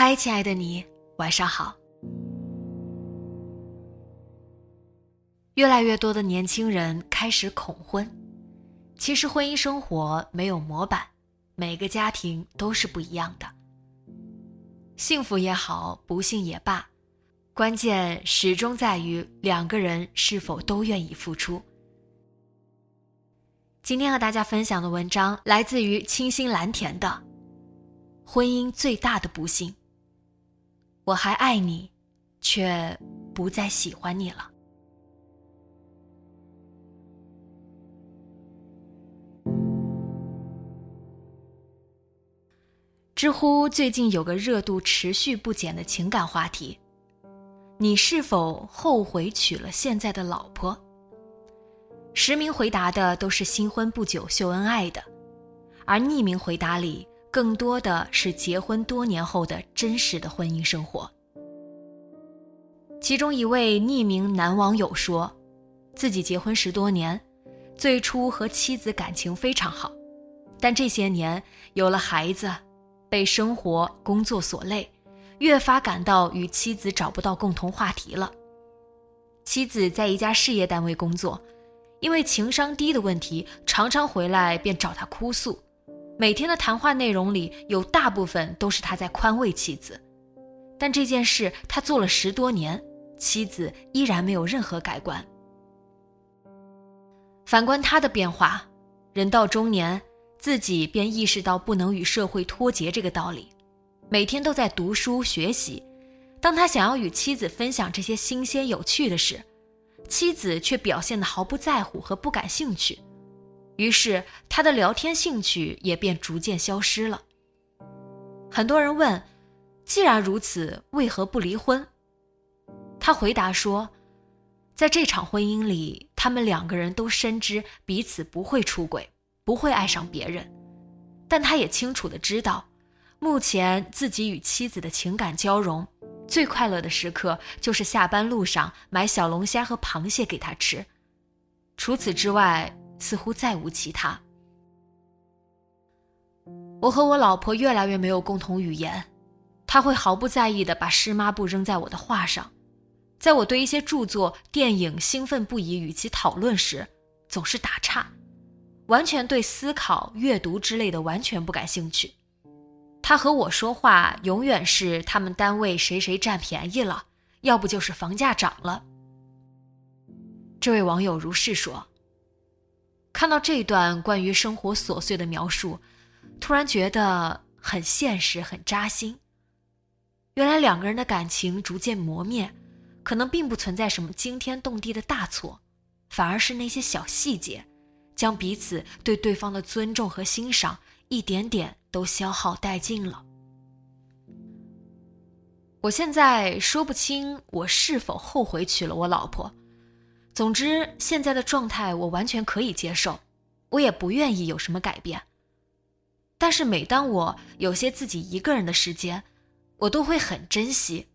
嗨，亲爱的你，晚上好。越来越多的年轻人开始恐婚。其实婚姻生活没有模板，每个家庭都是不一样的。幸福也好，不幸也罢，关键始终在于两个人是否都愿意付出。今天和大家分享的文章来自于清新蓝田的《婚姻最大的不幸》。我还爱你，却不再喜欢你了。知乎最近有个热度持续不减的情感话题：你是否后悔娶了现在的老婆？实名回答的都是新婚不久秀恩爱的，而匿名回答里更多的是结婚多年后的真实的婚姻生活。其中一位匿名男网友说，自己结婚十多年，最初和妻子感情非常好，但这些年有了孩子。被生活、工作所累，越发感到与妻子找不到共同话题了。妻子在一家事业单位工作，因为情商低的问题，常常回来便找他哭诉。每天的谈话内容里有大部分都是他在宽慰妻子，但这件事他做了十多年，妻子依然没有任何改观。反观他的变化，人到中年。自己便意识到不能与社会脱节这个道理，每天都在读书学习。当他想要与妻子分享这些新鲜有趣的事，妻子却表现得毫不在乎和不感兴趣，于是他的聊天兴趣也便逐渐消失了。很多人问：“既然如此，为何不离婚？”他回答说：“在这场婚姻里，他们两个人都深知彼此不会出轨。”不会爱上别人，但他也清楚的知道，目前自己与妻子的情感交融，最快乐的时刻就是下班路上买小龙虾和螃蟹给他吃，除此之外似乎再无其他。我和我老婆越来越没有共同语言，他会毫不在意的把湿抹布扔在我的画上，在我对一些著作、电影兴奋不已与其讨论时，总是打岔。完全对思考、阅读之类的完全不感兴趣。他和我说话，永远是他们单位谁谁占便宜了，要不就是房价涨了。这位网友如是说。看到这段关于生活琐碎的描述，突然觉得很现实、很扎心。原来两个人的感情逐渐磨灭，可能并不存在什么惊天动地的大错，反而是那些小细节。将彼此对对方的尊重和欣赏一点点都消耗殆尽了。我现在说不清我是否后悔娶了我老婆，总之现在的状态我完全可以接受，我也不愿意有什么改变。但是每当我有些自己一个人的时间，我都会很珍惜，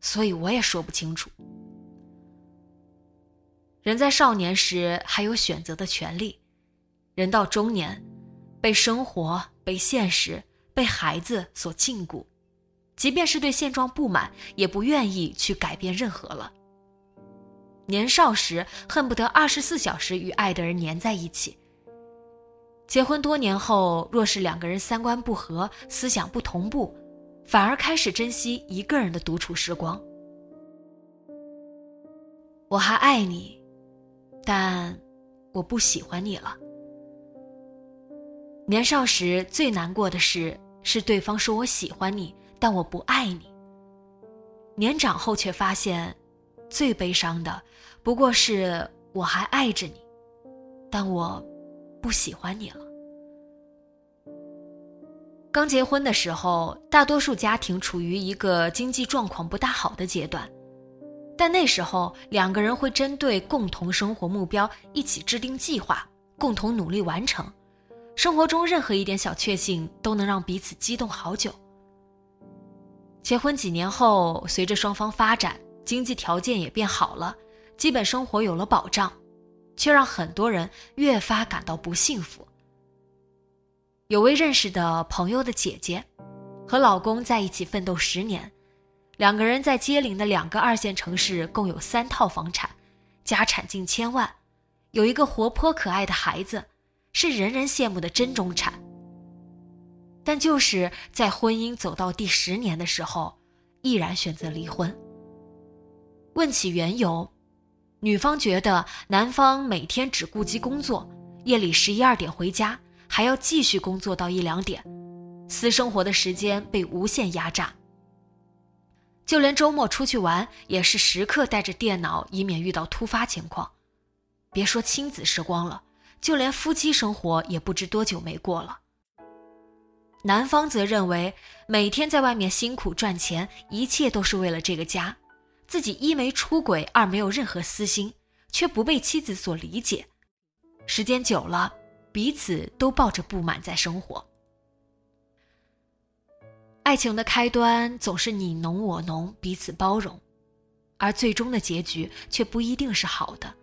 所以我也说不清楚。人在少年时还有选择的权利，人到中年，被生活、被现实、被孩子所禁锢，即便是对现状不满，也不愿意去改变任何了。年少时恨不得二十四小时与爱的人黏在一起。结婚多年后，若是两个人三观不合、思想不同步，反而开始珍惜一个人的独处时光。我还爱你，但我不喜欢你了。年少时最难过的事是对方说我喜欢你，但我不爱你。年长后却发现，最悲伤的不过是我还爱着你，但我不喜欢你了。刚结婚的时候，大多数家庭处于一个经济状况不大好的阶段，但那时候两个人会针对共同生活目标一起制定计划，共同努力完成。生活中任何一点小确幸都能让彼此激动好久。结婚几年后，随着双方发展，经济条件也变好了，基本生活有了保障，却让很多人越发感到不幸福。有位认识的朋友的姐姐，和老公在一起奋斗十年，两个人在接邻的两个二线城市共有三套房产，家产近千万，有一个活泼可爱的孩子，是人人羡慕的真中产。但就是在婚姻走到第十年的时候，毅然选择离婚。问起缘由，女方觉得男方每天只顾及工作，夜里十一二点回家。还要继续工作到一两点，私生活的时间被无限压榨。就连周末出去玩，也是时刻带着电脑，以免遇到突发情况。别说亲子时光了，就连夫妻生活也不知多久没过了。男方则认为，每天在外面辛苦赚钱，一切都是为了这个家，自己一没出轨，二没有任何私心，却不被妻子所理解。时间久了。彼此都抱着不满在生活。爱情的开端总是你侬我侬，彼此包容，而最终的结局却不一定是好的。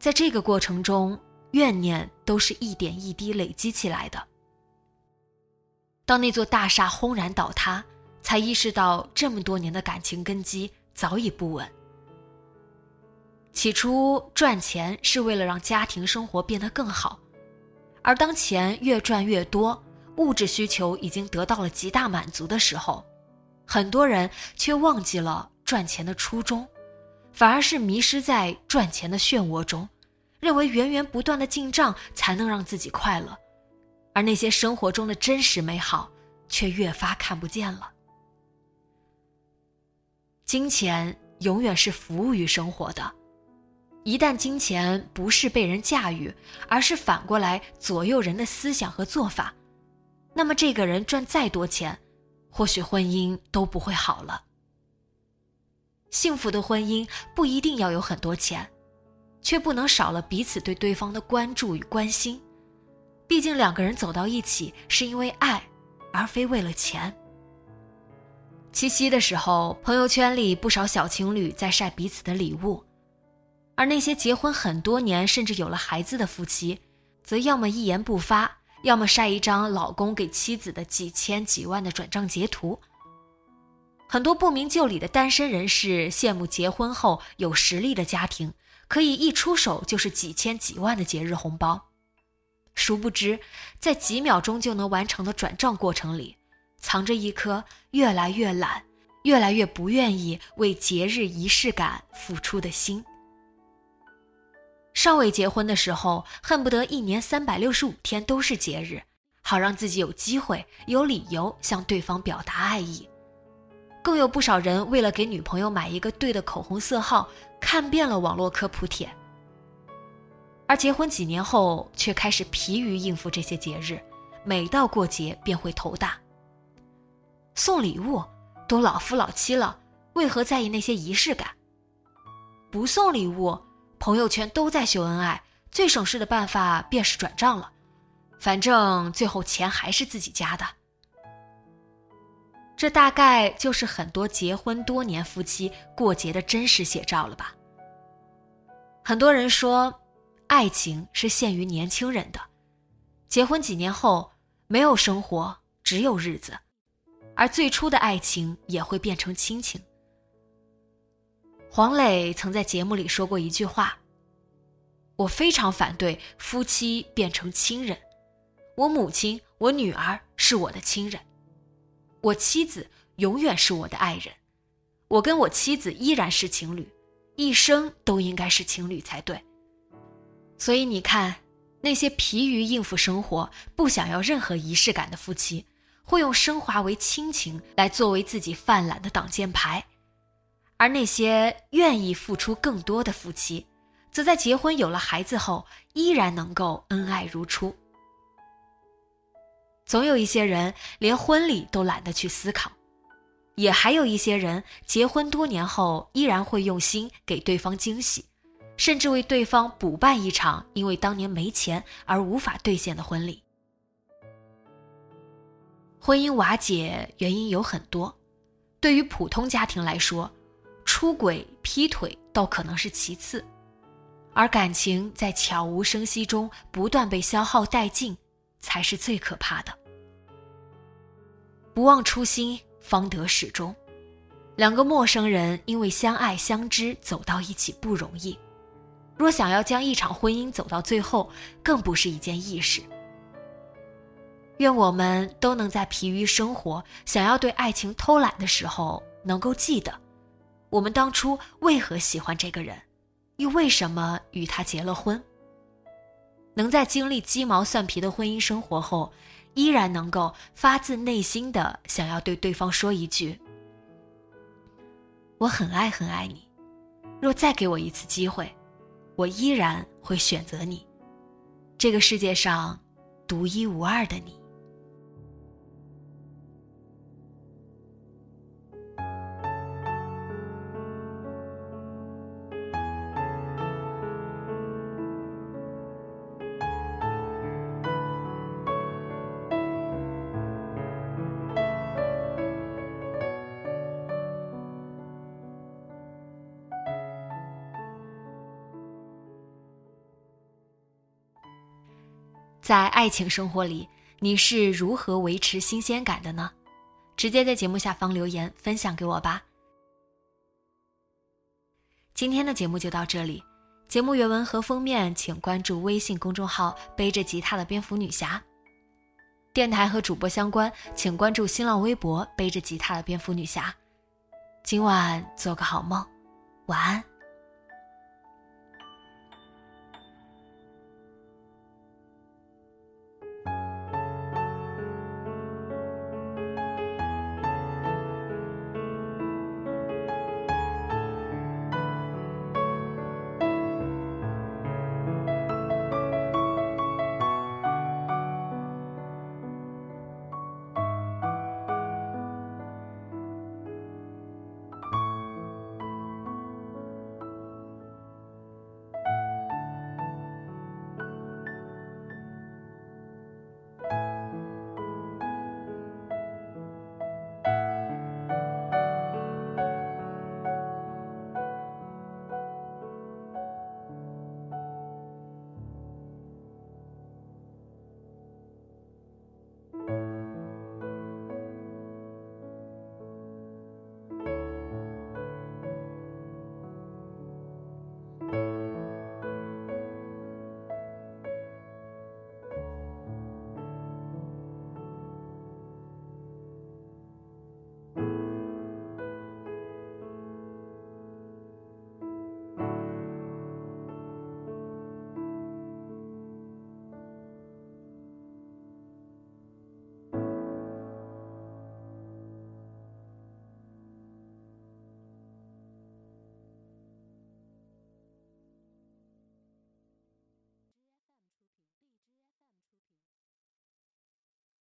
在这个过程中，怨念都是一点一滴累积起来的。当那座大厦轰然倒塌，才意识到这么多年的感情根基早已不稳。起初赚钱是为了让家庭生活变得更好，而当钱越赚越多，物质需求已经得到了极大满足的时候，很多人却忘记了赚钱的初衷，反而是迷失在赚钱的漩涡中，认为源源不断的进账才能让自己快乐，而那些生活中的真实美好却越发看不见了。金钱永远是服务于生活的。一旦金钱不是被人驾驭，而是反过来左右人的思想和做法，那么这个人赚再多钱，或许婚姻都不会好了。幸福的婚姻不一定要有很多钱，却不能少了彼此对对方的关注与关心。毕竟两个人走到一起是因为爱，而非为了钱。七夕的时候，朋友圈里不少小情侣在晒彼此的礼物。而那些结婚很多年甚至有了孩子的夫妻，则要么一言不发，要么晒一张老公给妻子的几千几万的转账截图。很多不明就里的单身人士羡慕结婚后有实力的家庭，可以一出手就是几千几万的节日红包。殊不知，在几秒钟就能完成的转账过程里，藏着一颗越来越懒、越来越不愿意为节日仪式感付出的心。尚未结婚的时候，恨不得一年三百六十五天都是节日，好让自己有机会、有理由向对方表达爱意。更有不少人为了给女朋友买一个对的口红色号，看遍了网络科普帖。而结婚几年后，却开始疲于应付这些节日，每到过节便会头大。送礼物都老夫老妻了，为何在意那些仪式感？不送礼物。朋友圈都在秀恩爱，最省事的办法便是转账了，反正最后钱还是自己家的。这大概就是很多结婚多年夫妻过节的真实写照了吧。很多人说，爱情是限于年轻人的，结婚几年后没有生活，只有日子，而最初的爱情也会变成亲情。黄磊曾在节目里说过一句话：“我非常反对夫妻变成亲人，我母亲、我女儿是我的亲人，我妻子永远是我的爱人，我跟我妻子依然是情侣，一生都应该是情侣才对。所以你看，那些疲于应付生活、不想要任何仪式感的夫妻。”会用升华为亲情来作为自己犯懒的挡箭牌，而那些愿意付出更多的夫妻，则在结婚有了孩子后依然能够恩爱如初。总有一些人连婚礼都懒得去思考，也还有一些人结婚多年后依然会用心给对方惊喜，甚至为对方补办一场因为当年没钱而无法兑现的婚礼。婚姻瓦解原因有很多，对于普通家庭来说，出轨、劈腿倒可能是其次，而感情在悄无声息中不断被消耗殆尽，才是最可怕的。不忘初心，方得始终。两个陌生人因为相爱相知走到一起不容易，若想要将一场婚姻走到最后，更不是一件易事。愿我们都能在疲于生活、想要对爱情偷懒的时候，能够记得，我们当初为何喜欢这个人，又为什么与他结了婚。能在经历鸡毛蒜皮的婚姻生活后，依然能够发自内心的想要对对方说一句：“我很爱很爱你。”若再给我一次机会，我依然会选择你，这个世界上独一无二的你。在爱情生活里，你是如何维持新鲜感的呢？直接在节目下方留言分享给我吧。今天的节目就到这里，节目原文和封面请关注微信公众号“背着吉他的蝙蝠女侠”。电台和主播相关，请关注新浪微博“背着吉他的蝙蝠女侠”。今晚做个好梦，晚安。